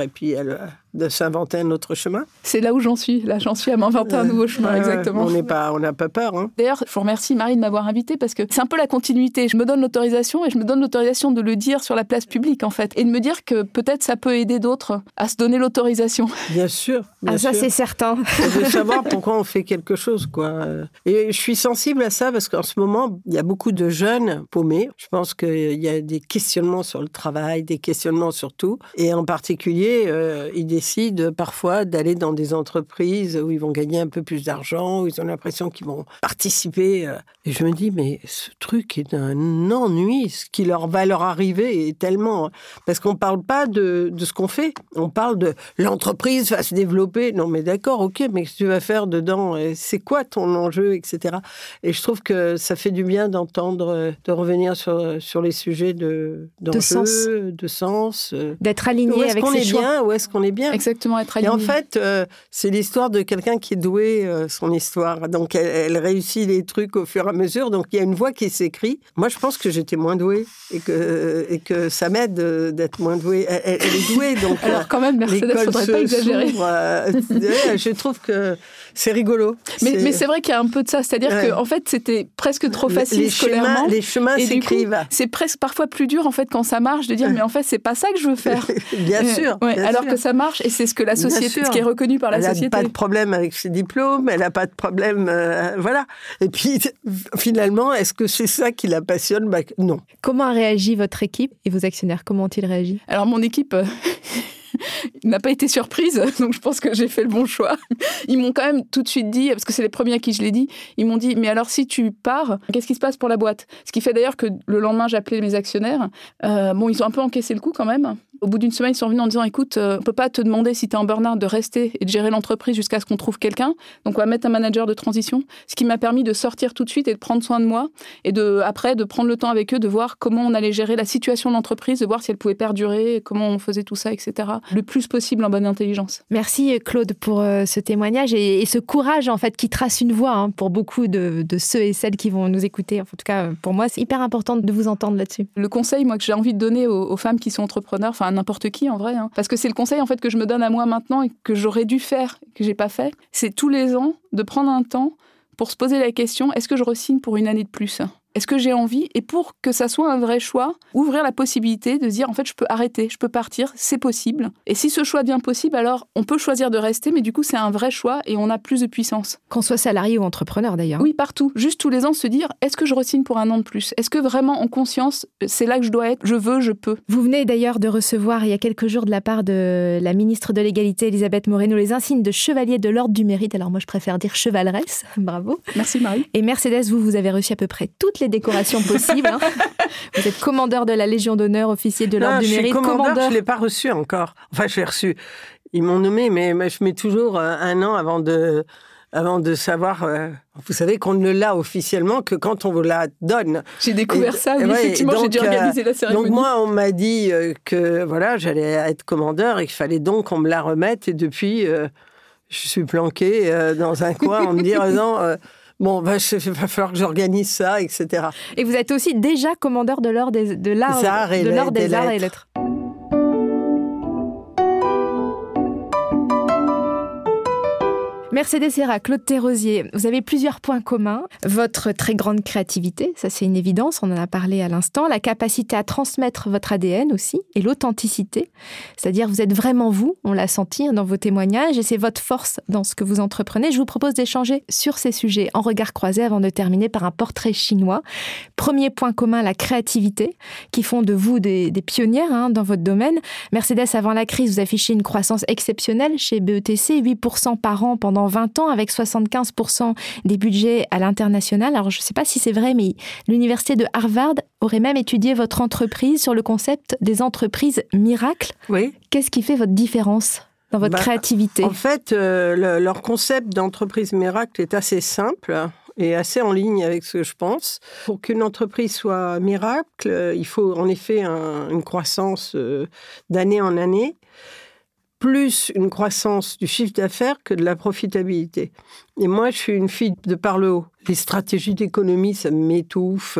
De s'inventer un autre chemin. C'est là où j'en suis. Là, j'en suis à m'inventer un nouveau chemin, exactement. On n'est pas, on n'a pas peur. Hein. D'ailleurs, je vous remercie Marie de m'avoir invité parce que c'est un peu la continuité. Je me donne l'autorisation et je me donne l'autorisation de le dire sur la place publique en fait, et de me dire que peut-être ça peut aider d'autres à se donner l'autorisation. Bien sûr. Bien ah ça c'est certain. de savoir pourquoi on fait quelque chose quoi. Et je suis sensible à ça parce qu'en ce moment il y a beaucoup de jeunes paumés. Je pense qu'il y a des questionnements sur le travail, des questionnements sur tout, et en particulier euh, ils décident parfois d'aller dans des entreprises où ils vont gagner un peu plus d'argent, où ils ont l'impression qu'ils vont participer. Euh. Et je me dis, mais ce truc est d'un ennui. Ce qui leur va leur arriver est tellement... Parce qu'on ne parle pas de, de ce qu'on fait. On parle de l'entreprise va se développer. Non, mais d'accord, ok, mais qu'est-ce que tu vas faire dedans? C'est quoi ton enjeu, etc. Et je trouve que ça fait du bien d'entendre, de revenir sur, sur les sujets de, de sens. De sens euh. D'être aligné avec ses choix. Bien, où est-ce qu'on est bien? Exactement, être aligné. Et en fait, euh, c'est l'histoire de quelqu'un qui est doué, euh, son histoire. Donc, elle, réussit les trucs au fur et à mesure. Donc, il y a une voix qui s'écrit. Moi, je pense que j'étais moins douée et que, et que ça m'aide d'être moins douée. Elle, est douée, donc. Alors, quand même, Mercedes, faudrait pas exagérer. je trouve que c'est rigolo. Mais, c'est vrai qu'il y a un peu de ça. C'est-à-dire qu'en en fait, c'était presque trop facile les scolairement. Chemins, les chemins s'écrivent. C'est presque parfois plus dur, en fait, quand ça marche, de dire, mais en fait, c'est pas ça que je veux faire. bien sûr. alors que ça marche, et c'est ce que la société, ce qui est reconnu par la société. Elle n'a pas de problème avec ses diplômes, elle n'a pas de problème. Euh, voilà. Et puis, finalement, est-ce que c'est ça qui la passionne? Bah, Non. Comment a réagi votre équipe et vos actionnaires? Comment ont-ils réagi? Alors, mon équipe. Euh, n'a pas été surprise, donc je pense que j'ai fait le bon choix. Ils m'ont quand même tout de suite dit, parce que c'est les premiers à qui je l'ai dit, ils m'ont dit, mais alors si tu pars, qu'est-ce qui se passe pour la boîte? Ce qui fait d'ailleurs que le lendemain, j'ai appelé mes actionnaires. Euh, bon, ils ont un peu encaissé le coup quand même. Au bout d'une semaine, ils sont venus en disant écoute, euh, on peut pas te demander si tu es en burn-out de rester et de gérer l'entreprise jusqu'à ce qu'on trouve quelqu'un. Donc on va mettre un manager de transition, ce qui m'a permis de sortir tout de suite et de prendre soin de moi et de après de prendre le temps avec eux de voir comment on allait gérer la situation de l'entreprise, de voir si elle pouvait perdurer, comment on faisait tout ça, etc. Le plus possible en bonne intelligence. Merci Claude pour euh, ce témoignage et, ce courage en fait qui trace une voie hein, pour beaucoup de, ceux et celles qui vont nous écouter. En tout cas, pour moi, c'est hyper important de vous entendre là-dessus. Le conseil, moi, que j'ai envie de donner aux, aux femmes qui sont entrepreneurs, enfin n'importe qui en vrai, hein. parce que c'est le conseil en fait que je me donne à moi maintenant et que j'aurais dû faire, que j'ai pas fait. C'est tous les ans de prendre un temps pour se poser la question est-ce que je resigne pour une année de plus? Est-ce que j'ai envie Et pour que ça soit un vrai choix, ouvrir la possibilité de dire en fait je peux arrêter, je peux partir, c'est possible. Et si ce choix devient possible, alors on peut choisir de rester, mais du coup c'est un vrai choix et on a plus de puissance. Qu'on soit salarié ou entrepreneur d'ailleurs. Oui, partout. Juste tous les ans se dire est-ce que je resigne pour un an de plus? Est-ce que vraiment en conscience c'est là que je dois être? Je veux, je peux. Vous venez d'ailleurs de recevoir il y a quelques jours de la part de la ministre de l'égalité Elisabeth Moreno les insignes de chevalier de l'ordre du mérite. Alors moi je préfère dire chevaleresse. Bravo. Merci Marie. Et Mercedes, vous vous avez reçu à peu près toutes les décorations possibles. Hein. Vous êtes commandeur de la Légion d'honneur, officier de l'ordre du mérite. Commandeur, je ne l'ai pas reçu encore. Enfin, je l'ai reçu. Ils m'ont nommé, mais, je mets toujours euh, un an avant de, avant de savoir. Euh, vous savez qu'on ne l'a officiellement que quand on vous la donne. J'ai découvert ça, oui, effectivement, j'ai dû organiser la cérémonie. Donc moi, on m'a dit euh, que voilà, j'allais être commandeur et qu'il fallait donc qu'on me la remette. Et depuis, je suis planqué dans un coin en me disant bon, bah, il va falloir que j'organise ça, etc. Et vous êtes aussi déjà commandeur de l'ordre des, de l'art, de l'ordre des, arts et lettres. Mercedes Serra, Claude Thérosier, vous avez plusieurs points communs. Votre très grande créativité, ça c'est une évidence, on en a parlé à l'instant. La capacité à transmettre votre ADN aussi, et l'authenticité. C'est-à-dire vous êtes vraiment vous, on l'a senti dans vos témoignages, et c'est votre force dans ce que vous entreprenez. Je vous propose d'échanger sur ces sujets en regard croisé avant de terminer par un portrait chinois. Premier point commun, la créativité, qui font de vous des, pionnières hein, dans votre domaine. Mercedes, avant la crise, vous affichez une croissance exceptionnelle chez BETC, 8% par an pendant 20 ans avec 75% des budgets à l'international. Alors je ne sais pas si c'est vrai, mais l'université de Harvard aurait même étudié votre entreprise sur le concept des entreprises miracles. Oui. Qu'est-ce qui fait votre différence dans votre bah, créativité? En fait, euh, leur concept d'entreprise miracle est assez simple et assez en ligne avec ce que je pense. Pour qu'une entreprise soit miracle, euh, il faut en effet une croissance euh, d'année en année plus une croissance du chiffre d'affaires que de la profitabilité. Et moi, je suis une fille de par le haut. Les stratégies d'économie, ça m'étouffe.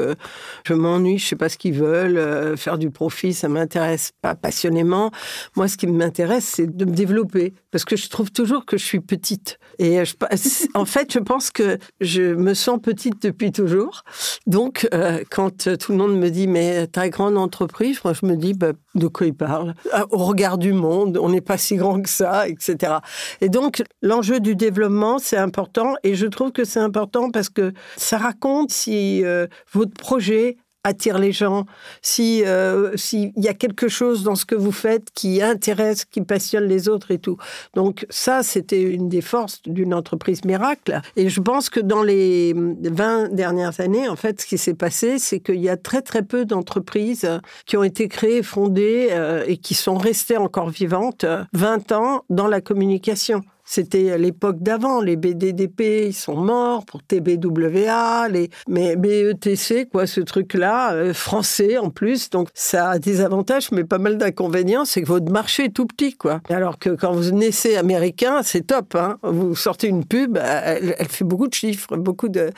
Je m'ennuie, je sais pas ce qu'ils veulent. Faire du profit, ça m'intéresse pas passionnément. Moi, ce qui m'intéresse, c'est de me développer. Parce que je trouve toujours que je suis petite. Et je, en fait, je pense que je me sens petite depuis toujours. Donc, quand tout le monde me dit, mais ta grande entreprise, moi, je me dis, bah, de quoi il parle? Au regard du monde, on n'est pas si grand que ça, etc. Et donc, l'enjeu du développement, c'est important. Et je trouve que c'est important parce que ça raconte si euh, votre projet attire les gens, si euh, s'il y a quelque chose dans ce que vous faites qui intéresse, qui passionne les autres et tout. Donc ça, c'était une des forces d'une entreprise miracle. Et je pense que dans les 20 dernières années, en fait, ce qui s'est passé, c'est qu'il y a très très peu d'entreprises qui ont été créées, fondées euh, et qui sont restées encore vivantes 20 ans dans la communication. C'était l'époque d'avant. Les BDDP, ils sont morts pour TBWA, les, mais BETC, quoi, ce truc-là, euh, français en plus. Donc, ça a des avantages, mais pas mal d'inconvénients. C'est que votre marché est tout petit, quoi. Alors que quand vous naissez américain, c'est top, hein. Vous sortez une pub, elle, fait beaucoup de chiffres, beaucoup de.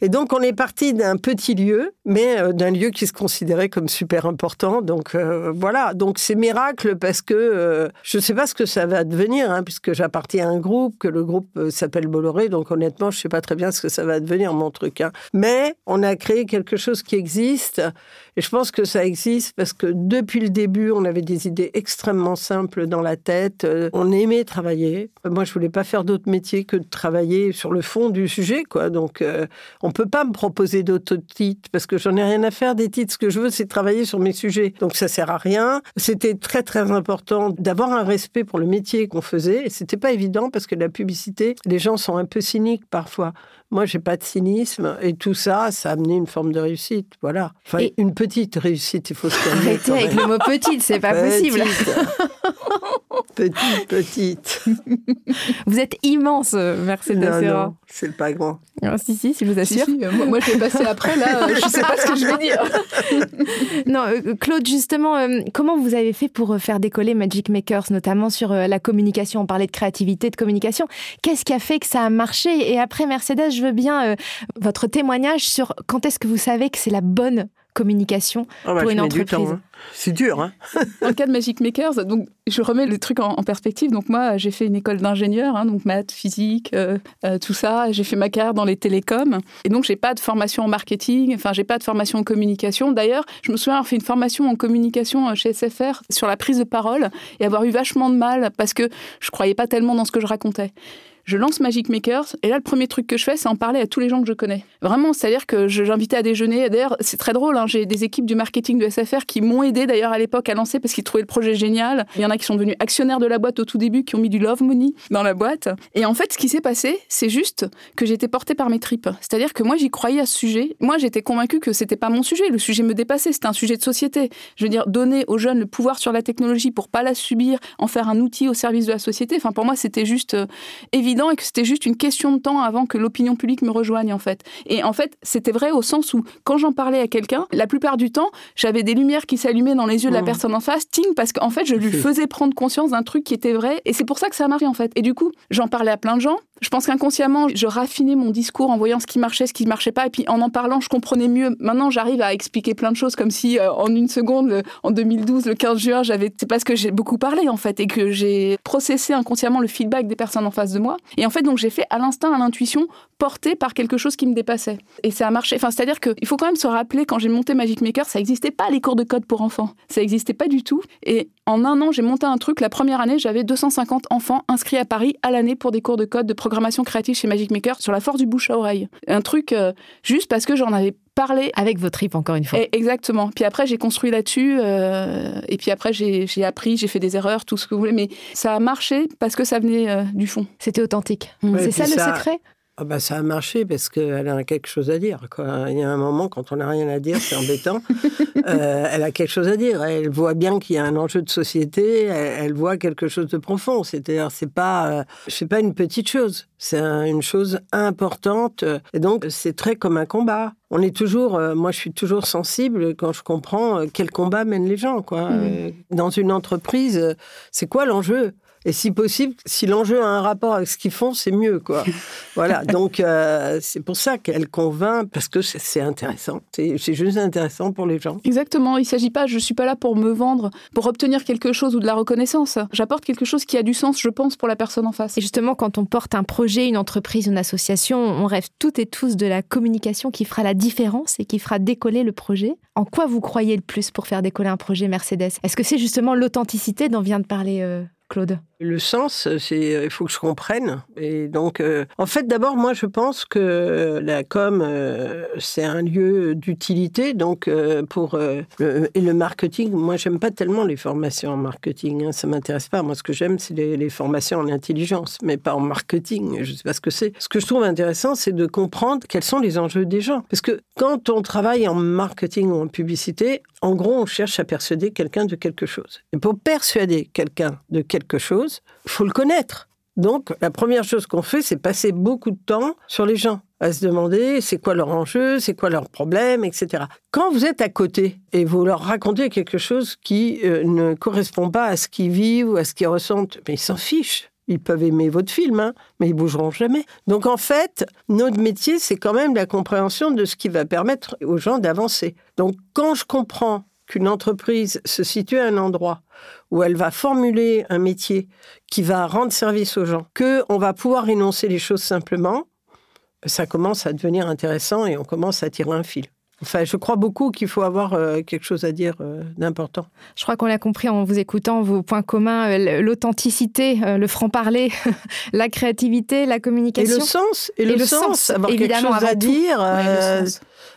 Et donc, on est parti d'un petit lieu, mais euh, d'un lieu qui se considérait comme super important. Donc, euh, voilà. Donc, c'est miracle parce que je ne sais pas ce que ça va devenir, hein, puisque j'appartiens à groupe, que le groupe euh, s'appelle Bolloré, donc honnêtement, je ne sais pas très bien ce que ça va devenir, mon truc. Hein. Mais on a créé quelque chose qui existe, et je pense que ça existe parce que depuis le début, on avait des idées extrêmement simples dans la tête, euh, on aimait travailler. Moi, je voulais pas faire d'autre métier que de travailler sur le fond du sujet, quoi. Donc, euh, on peut pas me proposer d'autres titres, parce que j'en ai rien à faire des titres. Ce que je veux, c'est travailler sur mes sujets. Donc, ça sert à rien. C'était très, très important d'avoir un respect pour le métier qu'on faisait, c'était pas évident parce que la publicité, les gens sont un peu cyniques parfois. Moi, j'ai pas de cynisme et tout ça, ça a amené une forme de réussite. Voilà. Enfin, une petite réussite, il faut se calmer. Arrêtez avec le mot petite, c'est pas possible. petite, petite. Vous êtes immense, Mercedes non, non, c'est pas grand. Ah, si, si, si, je vous assure. Euh, moi, je vais passer après, là, je sais pas ce que je vais dire. non, euh, Claude, justement, euh, comment vous avez fait pour faire décoller Magic Makers, notamment sur la communication? On parlait de créativité, de communication. Qu'est-ce qui a fait que ça a marché? Et après, Mercedes, je veux bien votre témoignage sur quand est-ce que vous savez que c'est la bonne communication oh bah, pour une entreprise. Hein. C'est dur. Hein Dans le cas de Magic Makers, donc, je remets le truc en, perspective. Donc moi, j'ai fait une école d'ingénieur, hein, donc maths, physique, euh, euh, tout ça. J'ai fait ma carrière dans les télécoms. Et donc, j'ai pas de formation en marketing, enfin, j'ai pas de formation en communication. D'ailleurs, je me souviens avoir fait une formation en communication euh, chez SFR sur la prise de parole et avoir eu vachement de mal parce que je croyais pas tellement dans ce que je racontais je lance Magic Makers et là le premier truc que je fais c'est en parler à tous les gens que je connais. Vraiment, c'est-à-dire que j'invitais à déjeuner. D'ailleurs, c'est très drôle, hein, j'ai des équipes du marketing de SFR qui m'ont aidé d'ailleurs à l'époque à lancer parce qu'ils trouvaient le projet génial. Il y en a qui sont devenus actionnaires de la boîte au tout début, qui ont mis du love money dans la boîte. Et en fait, ce qui s'est passé, c'est juste que j'étais portée par mes tripes. C'est-à-dire que moi j'y croyais à ce sujet. Moi, j'étais convaincue que c'était pas mon sujet. Le sujet me dépassait. C'était un sujet de société. Je veux dire, donner aux jeunes le pouvoir sur la technologie pour pas la subir, en faire un outil au service de la société. Enfin, pour moi, c'était juste euh, évident et que c'était juste une question de temps avant que l'opinion publique me rejoigne en fait. Et en fait, c'était vrai au sens où quand j'en parlais à quelqu'un, la plupart du temps, j'avais des lumières qui s'allumaient dans les yeux de la mmh. personne en face, ting, parce qu'en fait, je lui faisais prendre conscience d'un truc qui était vrai. Et c'est pour ça que ça marché en fait. Et du coup, j'en parlais à plein de gens. Je pense qu'inconsciemment, je raffinais mon discours en voyant ce qui marchait, ce qui ne marchait pas. Et puis en en parlant, je comprenais mieux. Maintenant, j'arrive à expliquer plein de choses comme si euh, en une seconde, en 2012, le 15 juin, j'avais. C'est parce que j'ai beaucoup parlé en fait et que j'ai processé inconsciemment le feedback des personnes en face de moi. Et en fait, donc j'ai fait à l'instinct, à l'intuition, porté par quelque chose qui me dépassait. Et ça a marché. Enfin, c'est-à-dire qu'il faut quand même se rappeler, quand j'ai monté Magic Maker, ça n'existait pas les cours de code pour enfants. Ça n'existait pas du tout. Et en un an, j'ai monté un truc. La première année, j'avais 250 enfants inscrits à Paris à l'année pour des cours de code de programmation créative chez Magic Maker sur la force du bouche à oreille. Un truc euh, juste parce que j'en avais parlé. Avec vos tripes, encore une fois. Et exactement. Puis après, j'ai construit là-dessus. Euh, et puis après, j'ai appris, j'ai fait des erreurs, tout ce que vous voulez. Mais ça a marché parce que ça venait euh, du fond. C'était authentique. C'est ça le secret? Ah bah ça a marché parce qu'elle a quelque chose à dire. Quoi. Il y a un moment, quand on n'a rien à dire, c'est embêtant. euh, elle a quelque chose à dire. Elle voit bien qu'il y a un enjeu de société. Elle, voit quelque chose de profond. C'est-à-dire, c'est pas, euh, c'est pas une petite chose. C'est une chose importante. Et donc, c'est très comme un combat. On est toujours, euh, moi, je suis toujours sensible quand je comprends quel combat mènent les gens. Quoi. Mmh. dans une entreprise, c'est quoi l'enjeu? Et si possible, si l'enjeu a un rapport avec ce qu'ils font, c'est mieux, quoi. voilà. Donc, euh, c'est pour ça qu'elle convainc, parce que c'est intéressant. C'est juste intéressant pour les gens. Exactement. Il ne s'agit pas, je ne suis pas là pour me vendre, pour obtenir quelque chose ou de la reconnaissance. J'apporte quelque chose qui a du sens, je pense, pour la personne en face. Et justement, quand on porte un projet, une entreprise, une association, on rêve toutes et tous de la communication qui fera la différence et qui fera décoller le projet. En quoi vous croyez le plus pour faire décoller un projet Mercedes? Est-ce que c'est justement l'authenticité dont vient de parler euh, Claude le sens, c'est il faut que je comprenne. Et donc, euh, en fait, d'abord, moi, je pense que la com, euh, c'est un lieu d'utilité. Donc, euh, pour le, et le marketing, moi, j'aime pas tellement les formations en marketing. Hein, ça m'intéresse pas. Moi, ce que j'aime, c'est les, formations en intelligence, mais pas en marketing. Je sais pas ce que c'est. Ce que je trouve intéressant, c'est de comprendre quels sont les enjeux des gens. Parce que quand on travaille en marketing ou en publicité, en gros, on cherche à persuader quelqu'un de quelque chose. Et pour persuader quelqu'un de quelque chose faut le connaître. Donc, la première chose qu'on fait, c'est passer beaucoup de temps sur les gens, à se demander c'est quoi leur enjeu, c'est quoi leur problème, etc. Quand vous êtes à côté et vous leur racontez quelque chose qui euh, ne correspond pas à ce qu'ils vivent ou à ce qu'ils ressentent, mais ils s'en fichent. Ils peuvent aimer votre film, hein, mais ils bougeront jamais. Donc en fait, notre métier, c'est quand même la compréhension de ce qui va permettre aux gens d'avancer. Donc quand je comprends qu'une entreprise se situe à un endroit où elle va formuler un métier qui va rendre service aux gens, que on va pouvoir énoncer les choses simplement, ça commence à devenir intéressant et on commence à tirer un fil. Enfin, je crois beaucoup qu'il faut avoir euh, quelque chose à dire euh, d'important. Je crois qu'on l'a compris en vous écoutant, vos points communs, euh, l'authenticité, le franc-parler, la créativité, la communication. Et le sens. Et, le, sens, avoir quelque chose à dire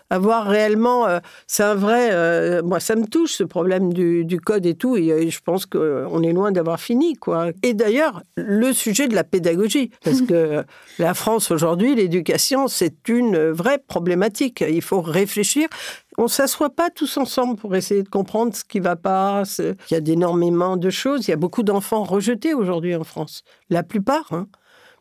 avoir réellement. Euh, c'est un vrai. Euh, moi, ça me touche ce problème du, code et tout. Et, je pense qu'on est loin d'avoir fini, quoi. Et d'ailleurs, le sujet de la pédagogie, parce que la France aujourd'hui, l'éducation, c'est une vraie problématique. Il faut réfléchir. On s'assoit pas tous ensemble pour essayer de comprendre ce qui va pas. Il y a énormément de choses. Il y a beaucoup d'enfants rejetés aujourd'hui en France. La plupart. Hein.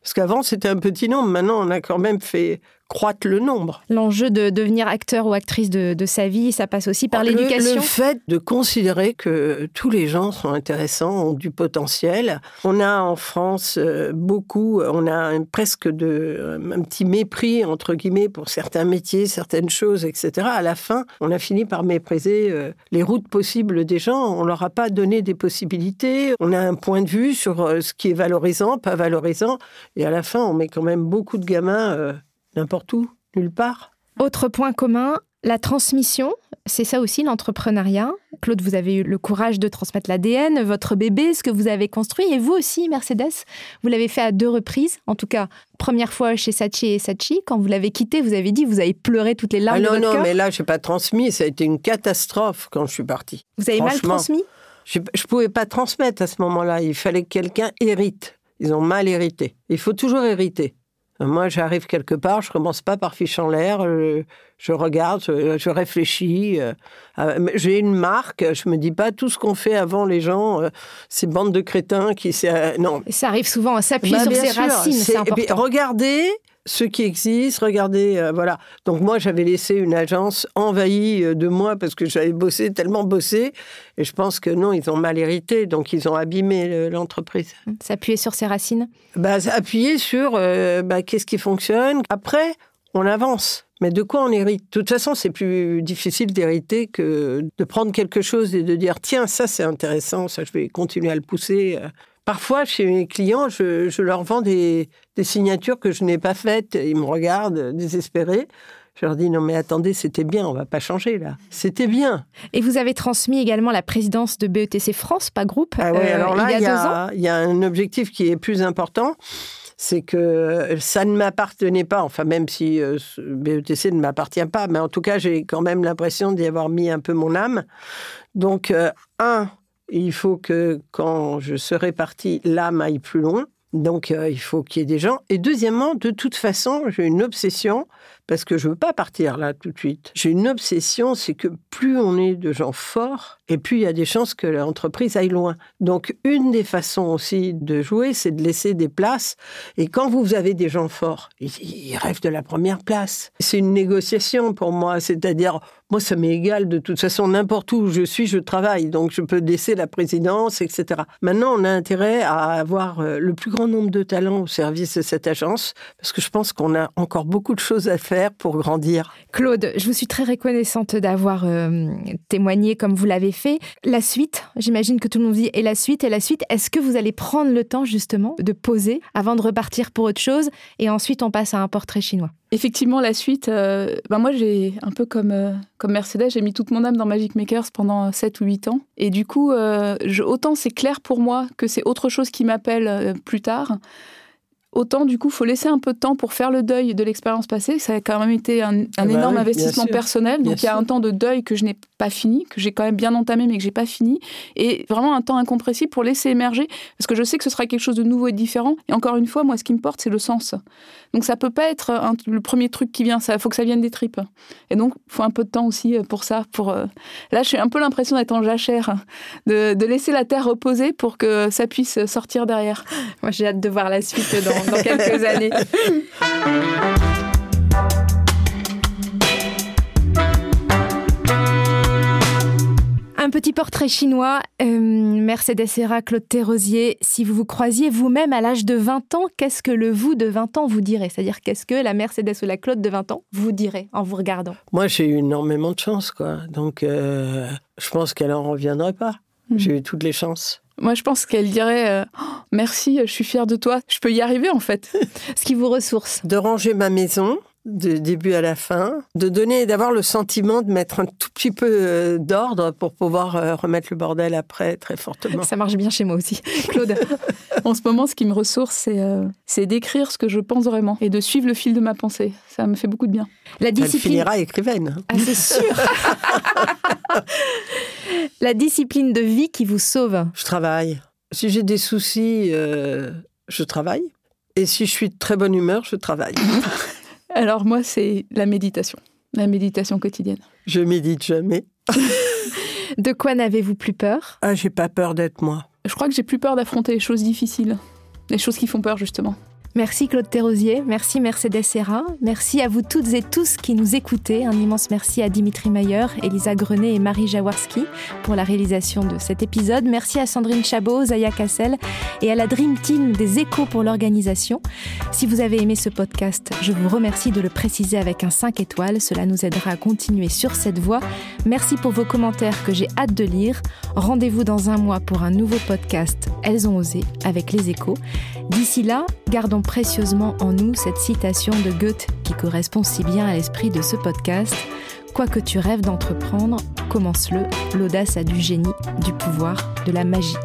Parce qu'avant, c'était un petit nombre. Maintenant, on a quand même fait croître le nombre. L'enjeu de devenir acteur ou actrice de, sa vie, ça passe aussi par l'éducation. Le, fait de considérer que tous les gens sont intéressants, ont du potentiel. On a en France euh, beaucoup, on a presque de, un petit mépris, entre guillemets, pour certains métiers, certaines choses, etc. À la fin, on a fini par mépriser euh, les routes possibles des gens. On leur a pas donné des possibilités. On a un point de vue sur euh, ce qui est valorisant, pas valorisant. Et à la fin, on met quand même beaucoup de gamins n'importe où, nulle part. Autre point commun, la transmission, c'est ça aussi l'entrepreneuriat. Claude, vous avez eu le courage de transmettre l'ADN, votre bébé, ce que vous avez construit. Et vous aussi, Mercedes, vous l'avez fait à deux reprises. En tout cas, première fois chez Sachi et Sachi. Quand vous l'avez quitté, vous avez dit, vous avez pleuré toutes les larmes ah non, de votre Non, mais là, je n'ai pas transmis. Ça a été une catastrophe quand je suis partie. Vous avez mal transmis Je ne pouvais pas transmettre à ce moment-là. Il fallait que quelqu'un hérite. Ils ont mal hérité. Il faut toujours hériter. Moi, j'arrive quelque part, je commence pas par fiche en l'air, euh, je, regarde, je, réfléchis. Euh, j'ai une marque, je me dis pas tout ce qu'on fait avant les gens, euh, ces bandes de crétins qui... non. Ça arrive souvent à s'appuyer bah, sur ses racines, c'est important. regardez, ce qui existe, regardez, euh, voilà. Donc moi, j'avais laissé une agence envahie euh, de moi parce que j'avais bossé, tellement bossé. Et je pense que non, ils ont mal hérité, donc ils ont abîmé l'entreprise. S'appuyer sur ses racines? Bah, Appuyer sur euh, bah, qu'est-ce qui fonctionne? Après, on avance. Mais de quoi on hérite? De toute façon, c'est plus difficile d'hériter que de prendre quelque chose et de dire tiens, ça c'est intéressant, ça je vais continuer à le pousser. Parfois, chez mes clients, je, leur vends des, signatures que je n'ai pas faites. Ils me regardent désespérés. Je leur dis non mais attendez, c'était bien, on va pas changer là. C'était bien. Et vous avez transmis également la présidence de BETC France, pas groupe, ah oui, alors là, il y a, deux ans. Il y a un objectif qui est plus important, c'est que ça ne m'appartenait pas, enfin même si euh, BETC ne m'appartient pas, mais en tout cas j'ai quand même l'impression d'y avoir mis un peu mon âme. Donc euh, un, il faut que quand je serai parti, l'âme aille plus loin. Donc, euh, il faut qu'il y ait des gens. Et deuxièmement, de toute façon, j'ai une obsession parce que je veux pas partir là tout de suite. J'ai une obsession, c'est que plus on est de gens forts, et plus il y a des chances que l'entreprise aille loin. Donc une des façons aussi de jouer, c'est de laisser des places. Et quand vous avez des gens forts, ils rêvent de la première place. C'est une négociation pour moi, c'est-à-dire moi, ça m'est égal. De toute façon, n'importe où je suis, je travaille. Donc, je peux laisser la présidence, etc. Maintenant, on a intérêt à avoir euh, le plus grand nombre de talents au service de cette agence, parce que je pense qu'on a encore beaucoup de choses à faire pour grandir. Claude, je vous suis très reconnaissante d'avoir euh, témoigné comme vous l'avez fait. La suite, j'imagine que tout le monde dit, et la suite, et la suite, est-ce que vous allez prendre le temps, justement, de poser avant de repartir pour autre chose, et ensuite on passe à un portrait chinois? Effectivement, la suite, euh, bah moi j'ai un peu comme, euh, comme Mercedes, j'ai mis toute mon âme dans Magic Makers pendant 7 ou 8 ans. Et du coup, euh, autant c'est clair pour moi que c'est autre chose qui m'appelle plus tard, autant du coup, faut laisser un peu de temps pour faire le deuil de l'expérience passée. Ça a quand même été un, Ah bah énorme oui, investissement personnel. Donc il y a un temps de deuil que je n'ai pas fini, que j'ai quand même bien entamé, mais que j'ai pas fini. Et vraiment un temps incompressible pour laisser émerger, parce que je sais que ce sera quelque chose de nouveau et différent. Et encore une fois, moi, ce qui me porte, c'est le sens. Donc ça peut pas être un- le premier truc qui vient. Ça faut que ça vienne des tripes. Et donc, il faut un peu de temps aussi euh, pour ça. Pour euh, là, j'ai un peu l'impression d'être en jachère, de, de laisser la terre reposer pour que ça puisse sortir derrière. Moi, j'ai hâte de voir la suite dans, dans quelques années. Un petit portrait chinois, euh, Mercedes Serra, Claude Thérosier. Si vous vous croisiez vous-même à l'âge de 20 ans, qu'est-ce que le vous de 20 ans vous dirait? C'est-à-dire, qu'est-ce que la Mercedes ou la Claude de 20 ans vous dirait en vous regardant? Moi, j'ai eu énormément de chance, quoi. Donc, euh, je pense qu'elle en reviendrait pas. Mhm. J'ai eu toutes les chances. Moi, je pense qu'elle dirait euh, Oh, Merci, je suis fière de toi. Je peux y arriver, en fait. Ce qui vous ressource. De ranger ma maison, de début à la fin, de donner, d'avoir le sentiment de mettre un tout petit peu euh, d'ordre pour pouvoir euh, remettre le bordel après très fortement. Ça marche bien chez moi aussi. Claude En ce moment, ce qui me ressource, c'est euh, c'est d'écrire ce que je pense vraiment et de suivre le fil de ma pensée. Ça me fait beaucoup de bien. La Elle discipline. finira écrivaine. Ah, c'est sûr La discipline de vie qui vous sauve. Je travaille. Si j'ai des soucis, euh, je travaille. Et si je suis de très bonne humeur, je travaille. Alors moi, c'est la méditation. La méditation quotidienne. Je médite jamais. De quoi n'avez-vous plus peur? Ah, j'ai pas peur d'être moi. Je crois que j'ai plus peur d'affronter les choses difficiles. Les choses qui font peur, justement. Merci Claude Thérosier, merci Mercedes Serra, merci à vous toutes et tous qui nous écoutez. Un immense merci à Dimitri Mayer, Elisa Grenet et Marie Jaworski pour la réalisation de cet épisode. Merci à Sandrine Chabot, Zaya Cassel et à la Dream Team des Échos pour l'organisation. Si vous avez aimé ce podcast, je vous remercie de le préciser avec un 5 étoiles. Cela nous aidera à continuer sur cette voie. Merci pour vos commentaires que j'ai hâte de lire. Rendez-vous dans un mois pour un nouveau podcast Elles ont osé avec les échos. D'ici là, gardons précieusement en nous cette citation de Goethe qui correspond si bien à l'esprit de ce podcast. Quoi que tu rêves d'entreprendre, commence-le. L'audace a du génie, du pouvoir, de la magie.